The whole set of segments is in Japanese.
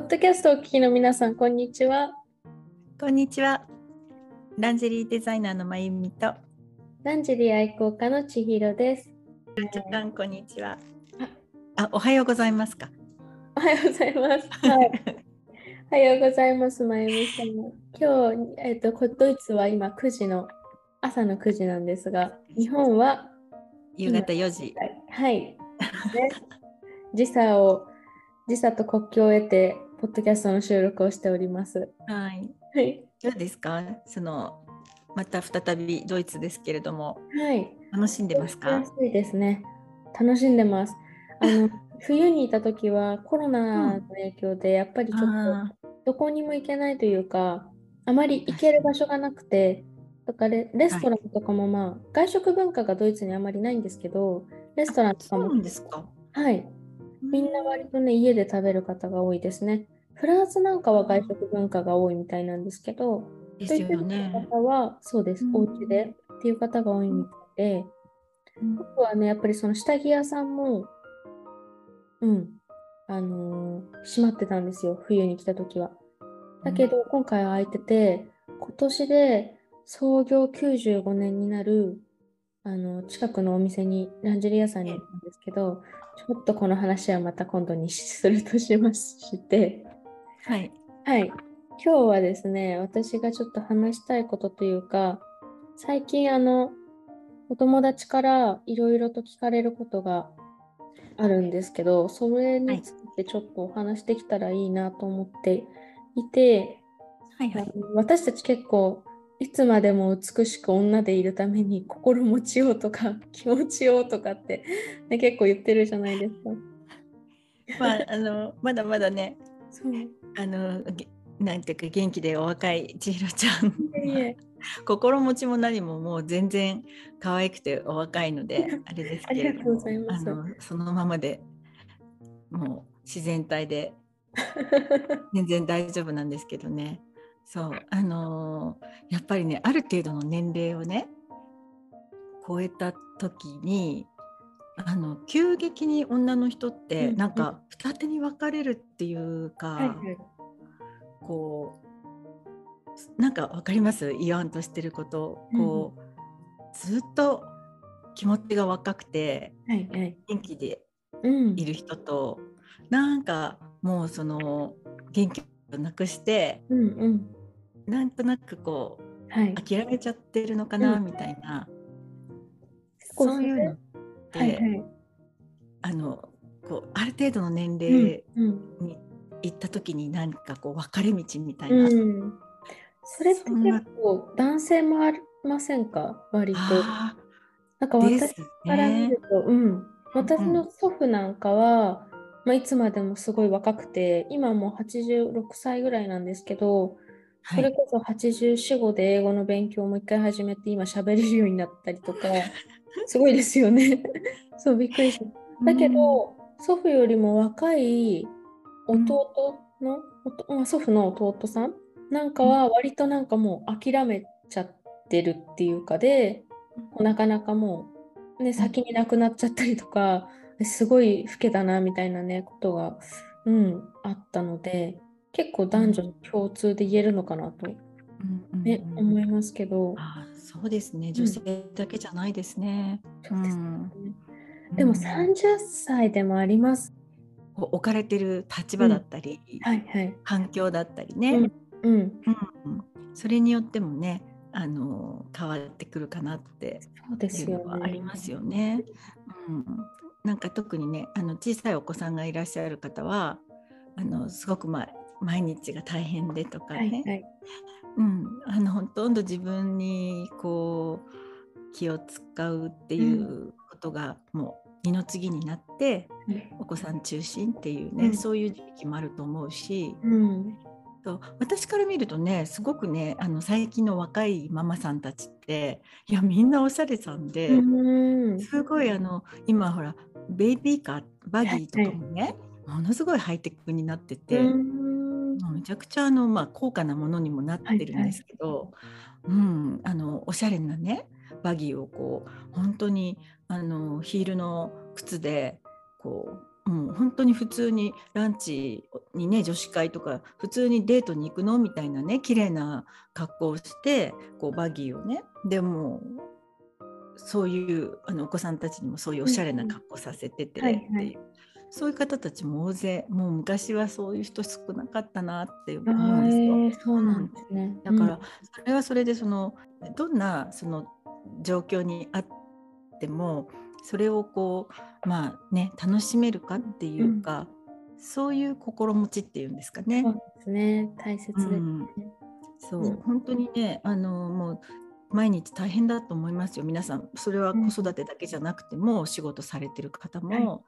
ポッドキャストをお聞きの皆さん、こんにちは。こんにちは。ランジェリーデザイナーのまゆみと。ランジェリー愛好家の千尋です。ちゃん、こんにちは。あ、おはようございますか？おはようございます。はい。おはようございます、まゆみさん。今日、えっ、と、こドイツは今9時の朝の9時なんですが、日本は夕方4時。はい。ね、時差を時差と国境を得て、ポッドキャストの収録をしております。はい。はい。どうですか？そのまた再びドイツですけれども、はい。楽しんでますか？安いですね。楽しんでます。あの 冬にいた時はコロナの影響でやっぱりちょっあとどこにも行けないというか、あまり行ける場所がなくて、とかレレストランとかもまあ、外食文化がドイツにあまりないんですけど、レストランとかもですか？はい、みんな割とね、家で食べる方が多いですね。フランスなんかは外食文化が多いみたいなんですけど、ですよね。方はそうです、うんお家でっていう方が多いみたいで、僕はね、やっぱりその下着屋さんも、うん、あのー閉まってたんですよ、冬に来た時は。だけど、今回は空いてて、今年で創業95年になる、あの、近くのお店に、ランジェリー屋さんに行ったんですけど、ちょっとこの話はまた今度にするとしまして、はい。はい。今日はですね、私がちょっと話したいことというか、最近あの、お友達からいろいろと聞かれることがあるんですけど、それについてちょっとお話できたらいいなと思っていて、はいはい。私たち結構いつまでも美しく女でいるために心持ちようとか 気持ちようとかって、ね、結構言ってるじゃないですか。まあ、あの、まだまだね、そう。あの、げなんていうか、元気でお若い千尋ちゃん。心持ちも何ももう全然可愛くてお若いのであれですけれありがとうどもございますあのそのままでもう自然体で 全然大丈夫なんですけどねそうあのーやっぱりねある程度の年齢をね超えた時にあの急激に女の人ってうんなんか二手に分かれるっていうか、はいはい。こうなんかわかります？言わんとしてること。こう、ずっと気持ちが若くてはいはい。元気でうん。いる人となんかもうその元気をなくしてうんうん。なんとなくこうはい。諦めちゃってるのかな、うんみたいなこうそういうのって、はいはい。あのこうある程度の年うん齢うんに行った時に何かこう分かれ道みたいな。うん。それって結構男性もありませんか？割と。あなんか私から見ねる。と、うん。私の祖父なんかは、まあ、いつまでもすごい若くて、今もう86歳ぐらいなんですけど、それこそ84、5で英語の勉強をもう一回始めて、今喋れるようになったりとか、すごいですよね。そう、びっくりした。だけど、祖父よりも若い弟の、おとまあ祖父の弟さんなんかは割となんかもう諦めちゃってるっていうかで、なかなかもう、ね、先に亡くなっちゃったりとか、すごい老けだなみたいなね、ことが、うん、あったので、結構男女共通で言えるのかなと、ね、うん思いますけど、あーそうですね。女性だけじゃないですね。そうですね。うん。でもうん。30歳でもあります。置かれてる立場だったり、はいはい。環境だったりね、うんうん、うん。それによってもねあの変わってくるかなってそうですよありますよね。うん、なんか特にねあの小さいお子さんがいらっしゃる方はあのすごく、まあ、毎日が大変でとかね、はいはい。うん、あのほとんど自分にこう気を使うっていうことがもう二の次になって、お子さん中心っていうね、うんそういう時期もあると思うし、うん。そう私から見るとねすごくねあの最近の若いママさんたちっていやみんなおしゃれさんで、うん。すごいあの今ほらベイビーカーバギーとかもね、ものすごいハイテクになってて。うんめちゃくちゃあの、まあ、高価なものにもなってるんですけど、うん、あのおしゃれなねバギーをこう本当にあのヒールの靴でこうもう本当に普通にランチにね女子会とか普通にデートに行くのみたいなね綺麗な格好をしてこうバギーをねでもそういうあのお子さんたちにもそういうおしゃれな格好させててっていう、はい。はい、そういう方たちも大勢もう昔はそういう人少なかったなって思うんですよ。えー、そうなんですね、だからそれはそれでそのどんなその状況にあってもそれをこうまあね楽しめるかっていうか、うん、そういう心持ちっていうんですかね。そうですね。大切ですね。うん、そう、うん、本当にねあのもう毎日大変だと思いますよ。皆さんそれは子育てだけじゃなくても、仕事されてる方も、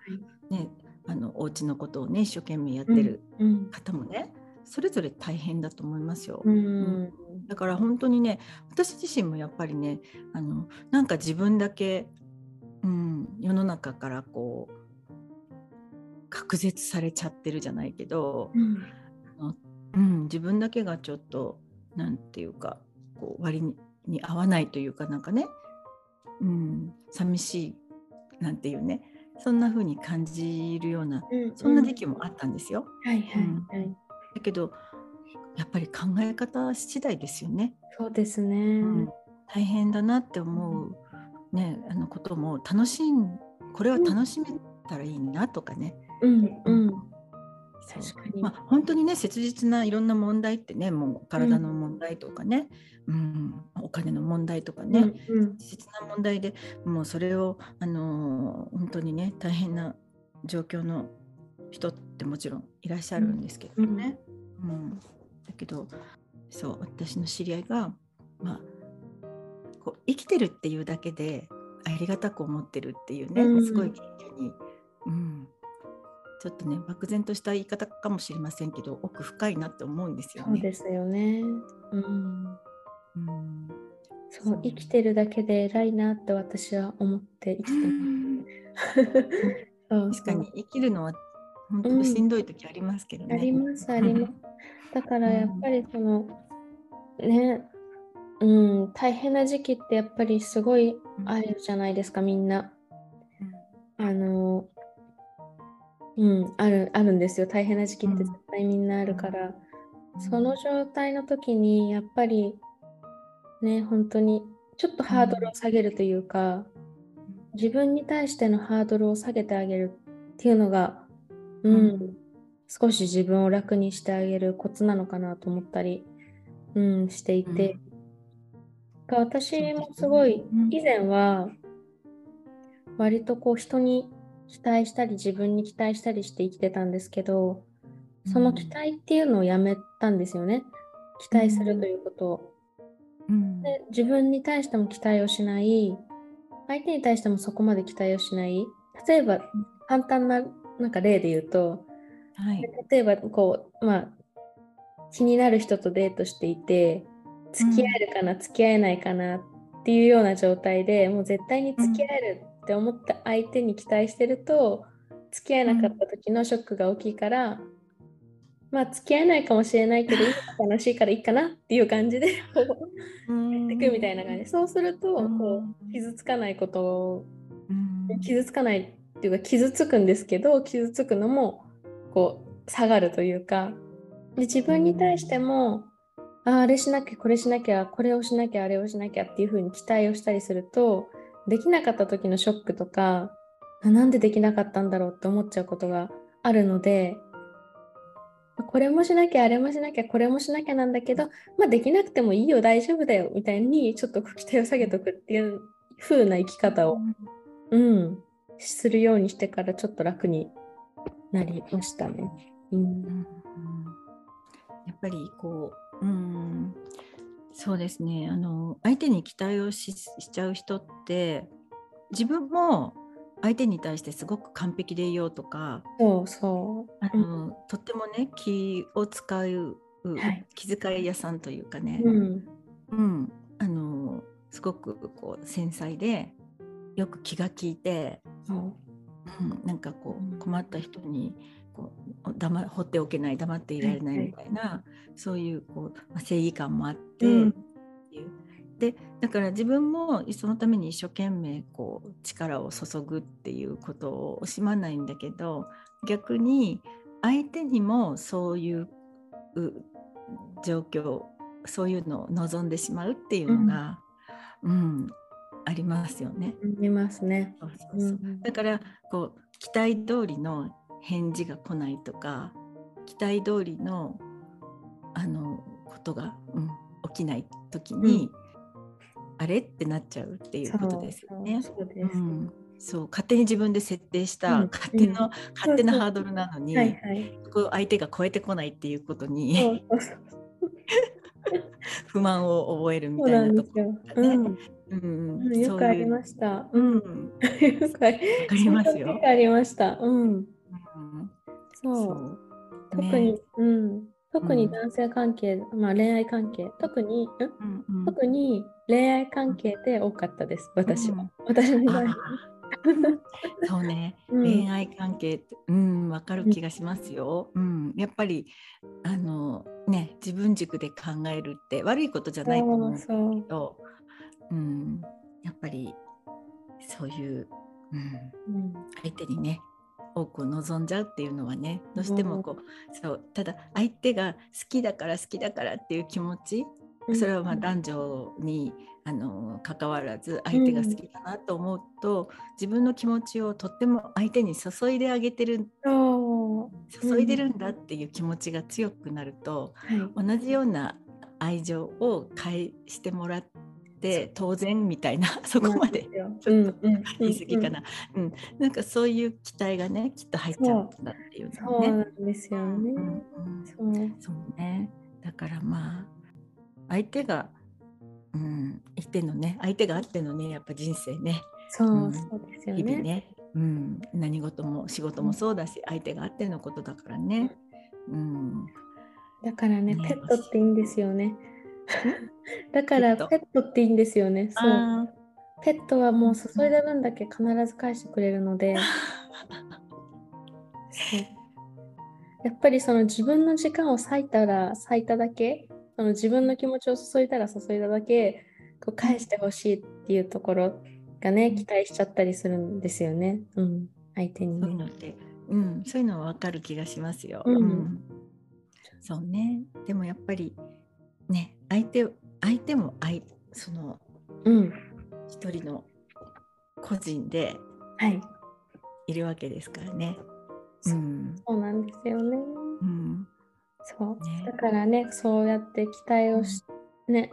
ね、あのお家のことをね一生懸命やってる方もね、それぞれ大変だと思いますよ。うん、だから本当にね私自身もやっぱりねあのなんか自分だけうん、世の中からこう隔絶されちゃってるじゃないけど、うん、うん、自分だけがちょっと何て言うかこう割にに合わないというかなんかね、うん、寂しいなんていうねそんな風に感じるような、うん、そんな時期もあったんですよ。はいはいはい、だけどやっぱり考え方次第ですよね。そうですね、うん、大変だなって思うね、あのことも楽しんこれを楽しめたらいいなとかね。うん。うん確かに。まあ、本当にね切実ないろんな問題ってねもう体の問題とかね、うん、うん、お金の問題とかね、うんうん、切実な問題でもうそれを、あのー、本当にね大変な状況の人ってもちろんいらっしゃるんですけどね。うん、うん、だけどそう私の知り合いが、まあ、こう生きてるっていうだけでありがたく思ってるっていうね、うん、すごい謙虚に、うん、ちょっとね漠然とした言い方かもしれませんけど奥深いなって思うんですよね。そうですよね。うん。うん、そう生きてるだけで偉いなって私は思って生きてます。確かに生きるのは本当にしんどい時ありますけどね。あります あります。だからやっぱりその、ねうん、大変な時期ってやっぱりすごいあるじゃないですか、みんな。あの、うん、ある、あるんですよ。大変な時期って絶対みんなあるから。その状態の時に、やっぱり、ね、本当に、ちょっとハードルを下げるというか、自分に対してのハードルを下げてあげるっていうのが、うん、少し自分を楽にしてあげるコツなのかなと思ったり、うん、していて、私もすごい以前は割とこう人に期待したり自分に期待したりして生きてたんですけどその期待っていうのをやめたんですよね。期待するということを、うん、で自分に対しても期待をしない。相手に対してもそこまで期待をしない。例えば簡単ななんか例で言うと、はい、例えばこうまあ気になる人とデートしていて付き合えるかな、うん、付き合えないかなっていうような状態でもう絶対に付き合えるって思った相手に期待してると、付き合えなかった時のショックが大きいから、まあ付き合えないかもしれないけど楽しいからいいかなっていう感じでやっていくみたいな感じ。そうするとこう傷つかないことを傷つかないっていうか傷つくんですけど傷つくのもこう下がるというかで自分に対してもああれしなきゃこれしなきゃこれをしなきゃあれをしなきゃっていう風に期待をしたりするとできなかった時のショックとかなんでできなかったんだろうって思っちゃうことがあるのでこれもしなきゃあれもしなきゃこれもしなきゃなんだけどまあできなくてもいいよ大丈夫だよみたいにちょっと期待を下げとくっていう風な生き方を、うん、するようにしてからちょっと楽になりましたね。うん、やっぱりこううんそうですね。あの相手に期待をしちゃう人って自分も相手に対してすごく完璧でいようとかそうそう。あの、うん、とってもね気を使う、はい、気遣い屋さんというかね、うん、うん、あのすごくこう繊細でよく気が利いて、う。ん、なんかこう困った人にこう黙放っておけない黙っていられないみたいな、はい。はい、そういうこう、まあ、正義感もあって、うん、でだから自分もそのために一生懸命こう力を注ぐっていうことを惜しまないんだけど逆に相手にもそういう状況そういうのを望んでしまうっていうのが、うん、うん、ありますよね。ありますね。そうそうそう。だからこう期待通りの返事が来ないとか期待通りのあのことが、うん、起きない時に、うん、あれってなっちゃうっていうことですよね。そうです、うん。そう勝手に自分で設定した、うん、勝手の、うん、勝手なハードルなのに、はいはい、相手が超えてこないっていうことに不満を覚えるみたいなところがね。うん、よ。くありました。うん、よくありますよ。ありました。うん。そう。特に、うん。特に男性関係、うん、まあ恋愛関係、特に、うんうん、特に恋愛関係で多かったです、私は。うん、私の場合。そうね、うん、恋愛関係って、うん、わかる気がしますよ。うん、やっぱり、あの、ね、自分軸で考えるって悪いことじゃないと思うんですけど、うん、やっぱり、そういう、うん、相手にね、多く望んじゃうっていうのはねどうしてもこうそうただ相手が好きだから好きだからっていう気持ちそれはまあ男女にあの関わらず相手が好きだなと思うと、自分の気持ちをとっても相手に注いであげてる注いでるんだっていう気持ちが強くなると、同じような愛情を返してもらってって当然みたいな そこまでちょっと言い過ぎかな、うん、なんかそういう期待がねきっと入っちゃうんだっていうね。そう。なんですよね。そう。ね。だからまあ相手が、うん、相手のね相手があってのねやっぱ人生ね。そう,、そうですよね。日々ね、うん、何事も仕事もそうだし、相手があってのことだからね。うん、だからね、ね、ペットっていいんですよね。だからペットっていいんですよね。そう。ペットはもう注いだ分だけ必ず返してくれるので。やっぱりその自分の時間を割いたら割いただけ、その自分の気持ちを注いだら注いだだけ、こう返してほしいっていうところがね、期待しちゃったりするんですよね。うん、相手に、ね、そういうのって、うん、そういうのは分かる気がしますよ。うん、うん、そうね。でもやっぱりね相手相手も相その、うん、一人の個人でい。るわけですからね。うん、そうなんですよね。うん、そう。ね。だからねそうやって期待をし,、ね、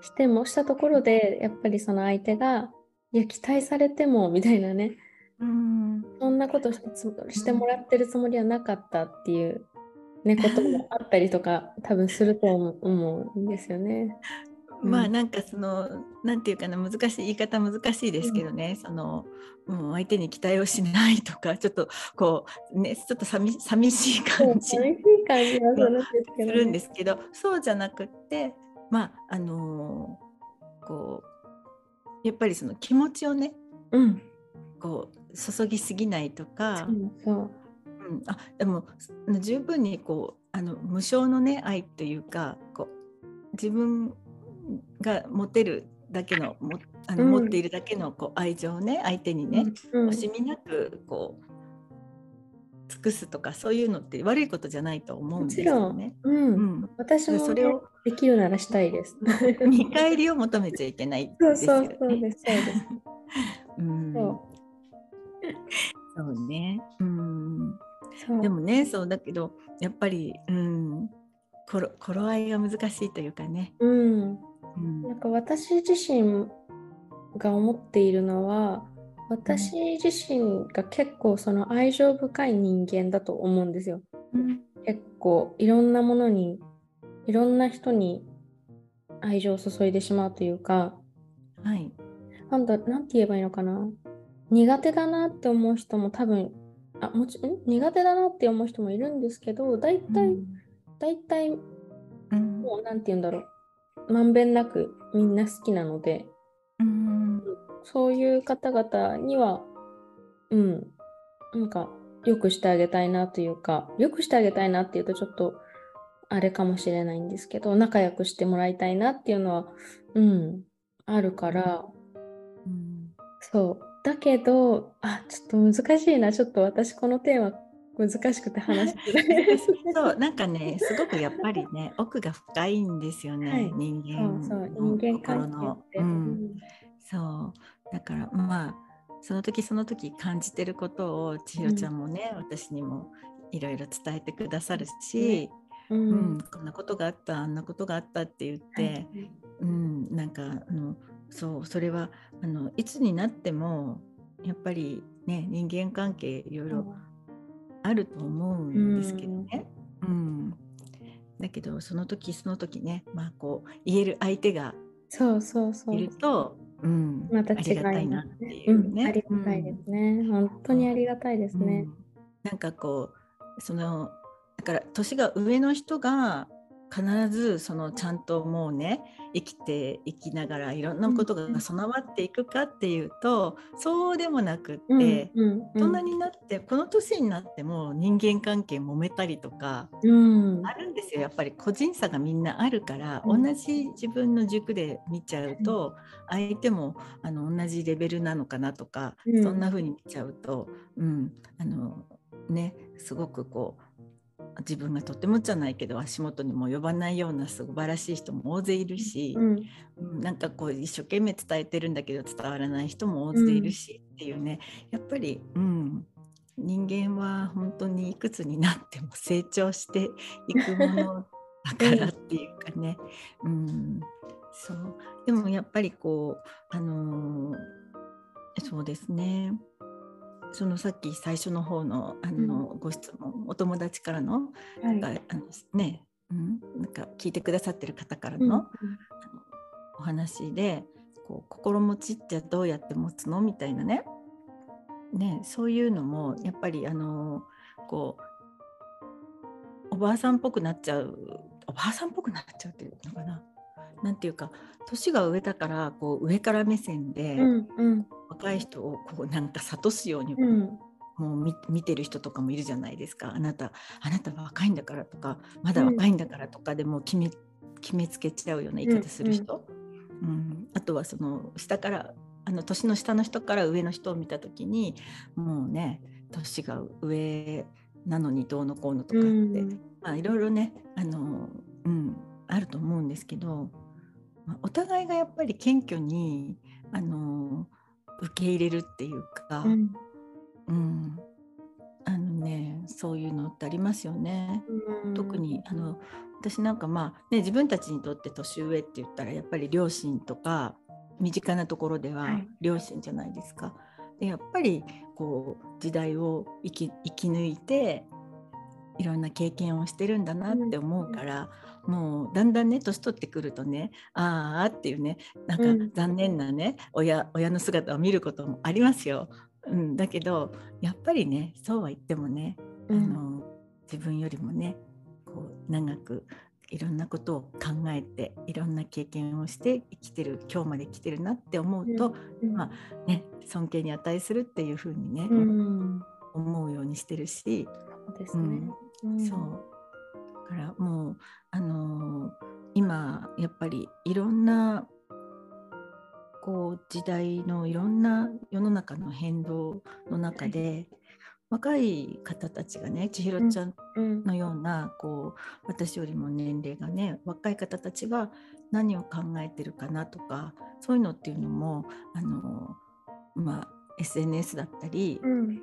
してもしたところでやっぱりその相手がいや期待されてもみたいなね、うん、そんなことしてしてもらってるつもりはなかったっていうね、こともあったりとか多分すると思うんですよね。まあなんかその何て言うかな難しい言い方難しいですけどね、うん、その、うん、相手に期待をしないとか ちょっとこうねちょっと寂寂しい感じ寂しい感じはするんですけど。そうじゃなくってまああのー、こうやっぱりその気持ちをね、うん、こう注ぎすぎないとかそううん、あでも十分にこうあの無償のね愛っていうかこう自分が持てるだけのもあの、うん、持っているだけのこう愛情をね相手にね、うん、惜しみなくこう尽くすとかそういうのって悪いことじゃないと思うんですよね。うん、うん、私も、それをできるならしたいです。見返りを求めちゃいけないですよね。そうそうそうですそうです。うん、そうそうね。うん。でもねそうだけどやっぱり、うん、頃合いが難しいというかね。うん、うん、なんか私自身が思っているのは私自身が結構その愛情深い人間だと思うんですよ。うん、結構いろんなものにいろんな人に愛情を注いでしまうというか、はい、なんだなんて言えばいいのかな。苦手だなって思う人も多分あもちん？苦手だなって思う人もいるんですけど大体、うん、大体、うん、もうなんて言うんだろう。まんべんなくみんな好きなので、うん、そういう方々にはうん。なんかよくしてあげたいなというかよくしてあげたいなっていうとちょっとあれかもしれないんですけど仲良くしてもらいたいなっていうのはうんあるから、うん、そうだけどあちょっと難しいな。ちょっと私このテーマ難しくて話してない そうなんかねすごくやっぱりね奥が深いんですよね、はい、人間そうそう人間関係の、うん、そう。だからまあその時その時感じてることを千尋ちゃんもね、うん、私にもいろいろ伝えてくださるし、うん、うん、こんなことがあったあんなことがあったって言って、はい、うん、なんかあのそうそれはあのいつになってもやっぱりね人間関係いろいろあると思うんですけどね。うん、うん、だけどその時その時ね、まあ、こう言える相手がいるとうん、また違いありがたいなっていうね、うん、ありがたいですね、うん、本当にありがたいですね、なんかこうそのだから年が上の人が必ずそのちゃんともうね生きていきながらいろんなことが備わっていくかっていうと、うん、そうでもなくって、うんうん、大人になってこの年になっても人間関係揉めたりとか、あるんですよ。やっぱり個人差がみんなあるから、同じ自分の軸で見ちゃうと、相手もあの同じレベルなのかなとか、そんな風に見ちゃうと、うんあのね、すごくこう自分がとてもじゃないけど足元にも及ばないような素晴らしい人も大勢いるし、うん、なんかこう一生懸命伝えてるんだけど伝わらない人も大勢いるし、っていうねやっぱり、うん、人間は本当にいくつになっても成長していくものだからっていうかね、うん、そう。でもやっぱりこうあのー、そうですねそのさっき最初の方のあの、ご質問お友達からのなんか、はい、あのね、うん、なんか聞いてくださってる方からの,、あのお話でこう心持ちってどうやって持つの？みたいなね。ねそういうのもやっぱりあのこうおばあさんっぽくなっちゃうおばあさんっぽくなっちゃうっていうのかな。なんていうか年が上だからこう上から目線で、うんうん、若い人をこうなんか諭すように、うん、もう見てる人とかもいるじゃないですか。あなたあなたは若いんだからとかまだ若いんだからとかでも決め,、決めつけちゃうような言い方する人、うん、うん、あとはその下からあの年の下の人から上の人を見た時にもうね年が上なのにどうのこうのとかって、うん、まあいろいろねあの、うん、あると思うんですけどお互いがやっぱり謙虚にあの受け入れるっていうか、うん、うん、あのねそういうのってありますよね。うん、特にあの私なんかまあ、ね、自分たちにとって年上って言ったらやっぱり両親とか身近なところでは両親じゃないですか。はい、でやっぱりこう時代を生き生き抜いていろんな経験をしてるんだなって思うから、もうだんだんね年取ってくるとねああっていうねなんか残念なね、うん、親親の姿を見ることもありますよ。うん、だけどやっぱりねそうは言ってもね、うん、あの自分よりもねこう長くいろんなことを考えていろんな経験をして生きてる今日まで生きてるなって思うと、うん、まあね尊敬に値するっていうふうにね、うん、思うようにしてるしそうですね、そう。からもうあのー、今やっぱりいろんなこう時代のいろんな世の中の変動の中で、はい、若い方たちがね千尋ちゃんのような、うん、こう私よりも年齢がね若い方たちが何を考えてるかなとかそういうのっていうのもあの、まあ、SNS だったり、うん、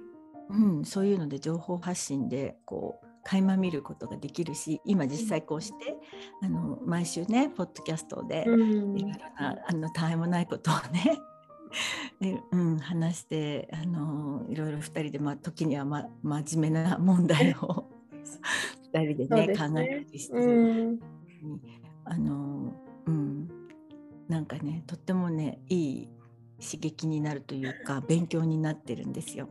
うん、そういうので情報発信でこう垣間見ることができるし今実際こうしてあの毎週ねポッドキャストでいろいろなあのたわいもないことをねで、うん、話してあのいろいろ2人で、まあ、時には、ま、真面目な問題を 2人でね、ね、考えたりして、うん、あのうん。なんかねとってもねいい刺激になるというか勉強になってるんですよ。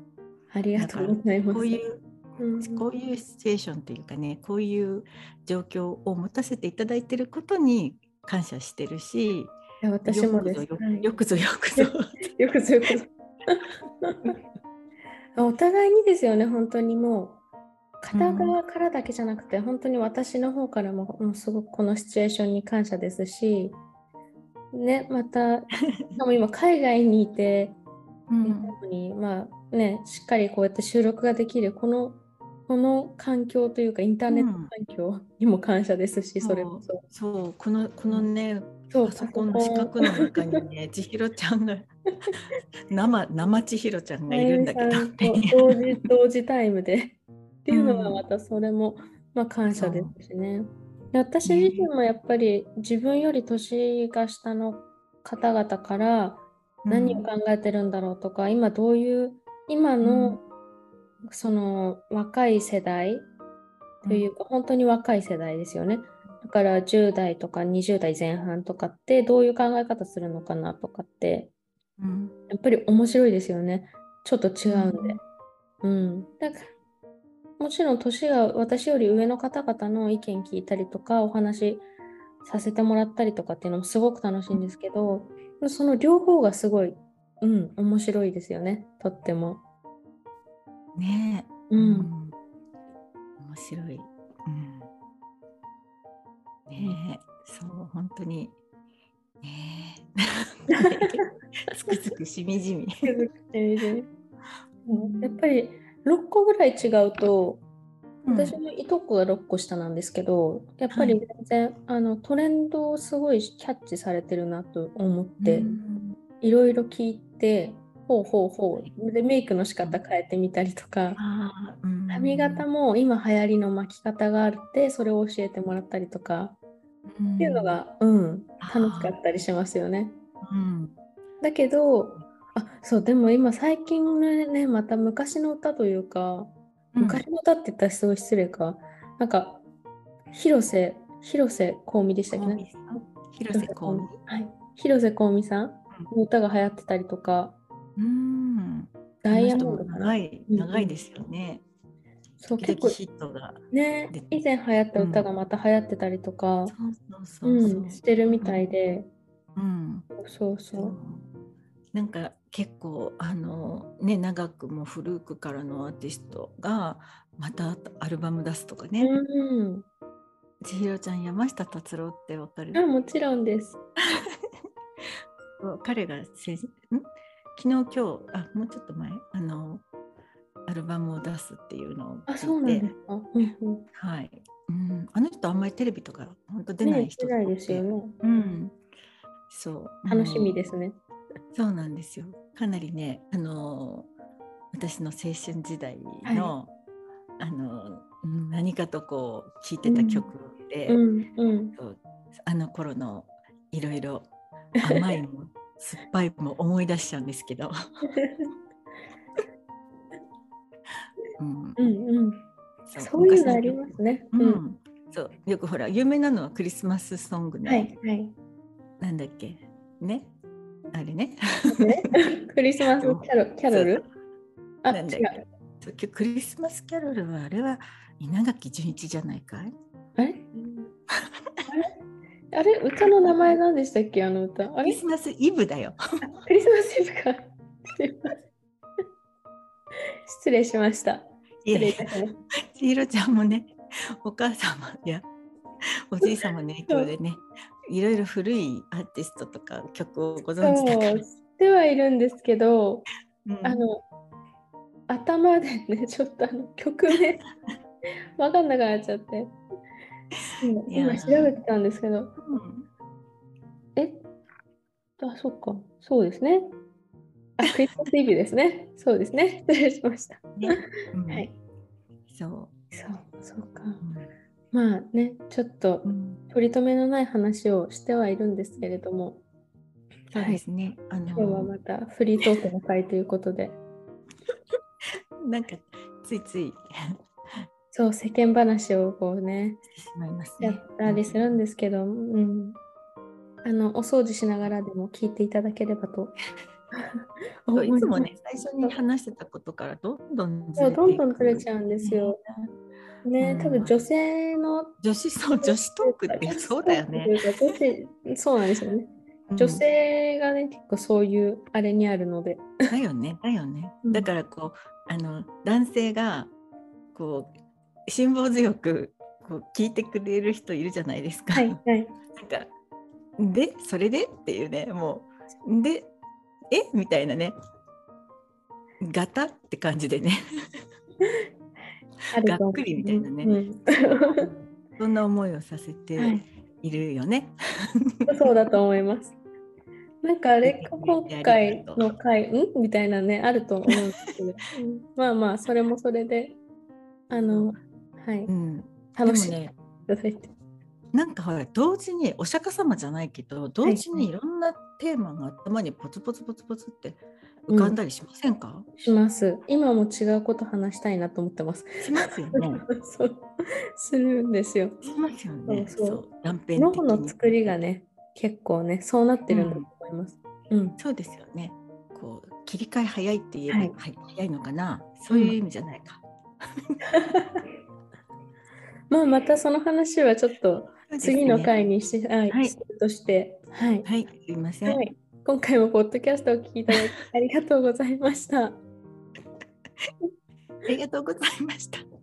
ありがとうございます。こういうこういうシチュエーションというかねこういう状況を持たせていただいていることに感謝してるし私もです。よくぞよくぞよくぞ。よくぞ お互いにですよね本当にも片側からだけじゃなくて、本当に私の方からももうすごくこのシチュエーションに感謝ですし、ね、また、今海外にいて、うん。にまあね、しっかりこうやって収録ができるこのこの環境というかインターネット環境にも感謝ですし、それこそ。そう。このこのねそうパソコンの四角の中にね 千尋ちゃんが生生千尋ちゃんがいるんだけど、ね、同時同時タイムで。っていうのはまたそれも、まあ、感謝ですしね。で私自身もやっぱり自分より年が下の方々から何を考えてるんだろうとか、今どういう今のその若い世代というか、本当に若い世代ですよね。だから10代とか20代前半とかってどういう考え方するのかなとかって、うんやっぱり面白いですよね。ちょっと違うんで。うん。だからもちろん年が私より上の方々の意見聞いたりとかお話させてもらったりとかっていうのもすごく楽しいんですけど、その両方がすごい、うん、面白いですよね。とっても。ね。え、うん。面白い、うん、ね。えそう本当に。ね。えつくづくしみじみ。うん。やっぱり6個ぐらい違うと、私のいとこが6個下なんですけど、やっぱり全然、あのトレンドをすごいキャッチされてるなと思って、うん。いろいろ聞いて、ほうほうほう。で、メイクの仕方変えてみたりとか、髪型も今流行りの巻き方があって、それを教えてもらったりとか、っていうのが、うん、楽しかったりしますよね。うんだけど、あ、そう、でも今最近のね、また昔の歌というか、うん昔の歌って言ったらすごい失礼か。なんか、広瀬、広瀬香美でしたっけ？ね。広瀬香美はい。広瀬香美さんの歌が流行ってたりとか、うんダイヤモンド。長いうん長いですよね。そう、結構ヒットが。ねで、以前流行った歌がまた流行ってたりとか、してるみたいで、うんそうそ。そううなんか結構あのね長くも古くからのアーティストがまたアルバム出すとかね、うん。千尋ちゃん山下達郎ってわかる？あ、もちろんです。彼が先ん？昨日今日あもうちょっと前？あのアルバムを出すっていうのをあ、そうなん聞いてですか？うんうん。はい、うん、あの人あんまりテレビとか本当出ないね、人出ないですよね。うん、そう。楽しみすですね。そうなんですよ。かなりね、あの私の青春時代の、あのうん何かとこう聴いてた曲で、うん。あの頃のいろいろ甘いも酸っぱいも思い出しちゃうんですけど、うん。うんうん。そそういうのあり昔ますね。うん。うん。そうよくほら有名なのはクリスマスソングの、はいはい。なんだっけ？ね？あれね？ね クリスマスキャロキャロル？あ、違なんだっけクリスマスキャロルはあれは稲垣潤一じゃないかい？あれあれ？歌の名前何でしたっけ？あの歌。あクれリスマスイブだよ。クリスマスイブか。失礼しました。い失礼いえたしまし千尋ちゃんもねお母様やおじい様の影響でねいろいろ古いアーティストとか曲をごた。存知だからそう、知ってはいるんですけど、うんあの、頭でね、ちょっとあの曲名、わかんなくなっちゃって。今調べてたんですけど、うん。え？あ、そっか、そうですね。あ、クリスマスイブですね。そうですね。失礼しました。ね。うん。はい。そそう、そうか。う、まあね、ちょっとうん。取り留めのない話をしてはいるんですけれども、そうですね、あ今日はのまたフリートークの会ということで、なんかついついそう、世間話をこうね、してしまいますねやったりするんですけど、うん。あの、お掃除しながらでも聞いていただければと いつも思ね最初に話してたことからどんどんずれてどんどんずれちゃうんですよ。ね、うん多分女性の女子そう女子トークってそうだよね。女子そうなんですよね。女性がね、結構そういうあれにあるので。だよねだよね、うんだからこうあの男性がこう辛抱強くこう聞いてくれる人いるじゃないですか。はいはい、なんかでそれで？っていうねもうでえ？みたいなね。ガタ？って感じでね。がっくりみたいなね、うん、そんな思いをさせてい。るよね。はい、そうだと思います。なんかあれ 今回の回？ん？みたいなねあると思うんですけど、まあまあそれもそれで。あのはい、うん、楽しいねいただいて。なんかほら同時にお釈迦様じゃないけど同時にいろんなテーマが頭にポツポツポツポツって浮かんだりしませんか、うん、します。今も違うこと話したいなと思ってます。しますよね。そうするんですよ。しますよね。そうそう脳の作りがね結構ねそうなってるんだと思います。うん、うん、そうですよね。こう切り替え早いって言えば、はい、早いのかな？そういう意味じゃないか。まあまたその話はちょっと次の回にし、ね、はい、はい、としてはい、はい、すいません。はい今回もポッドキャストを聞きいただきありがとうございました。ありがとうございました。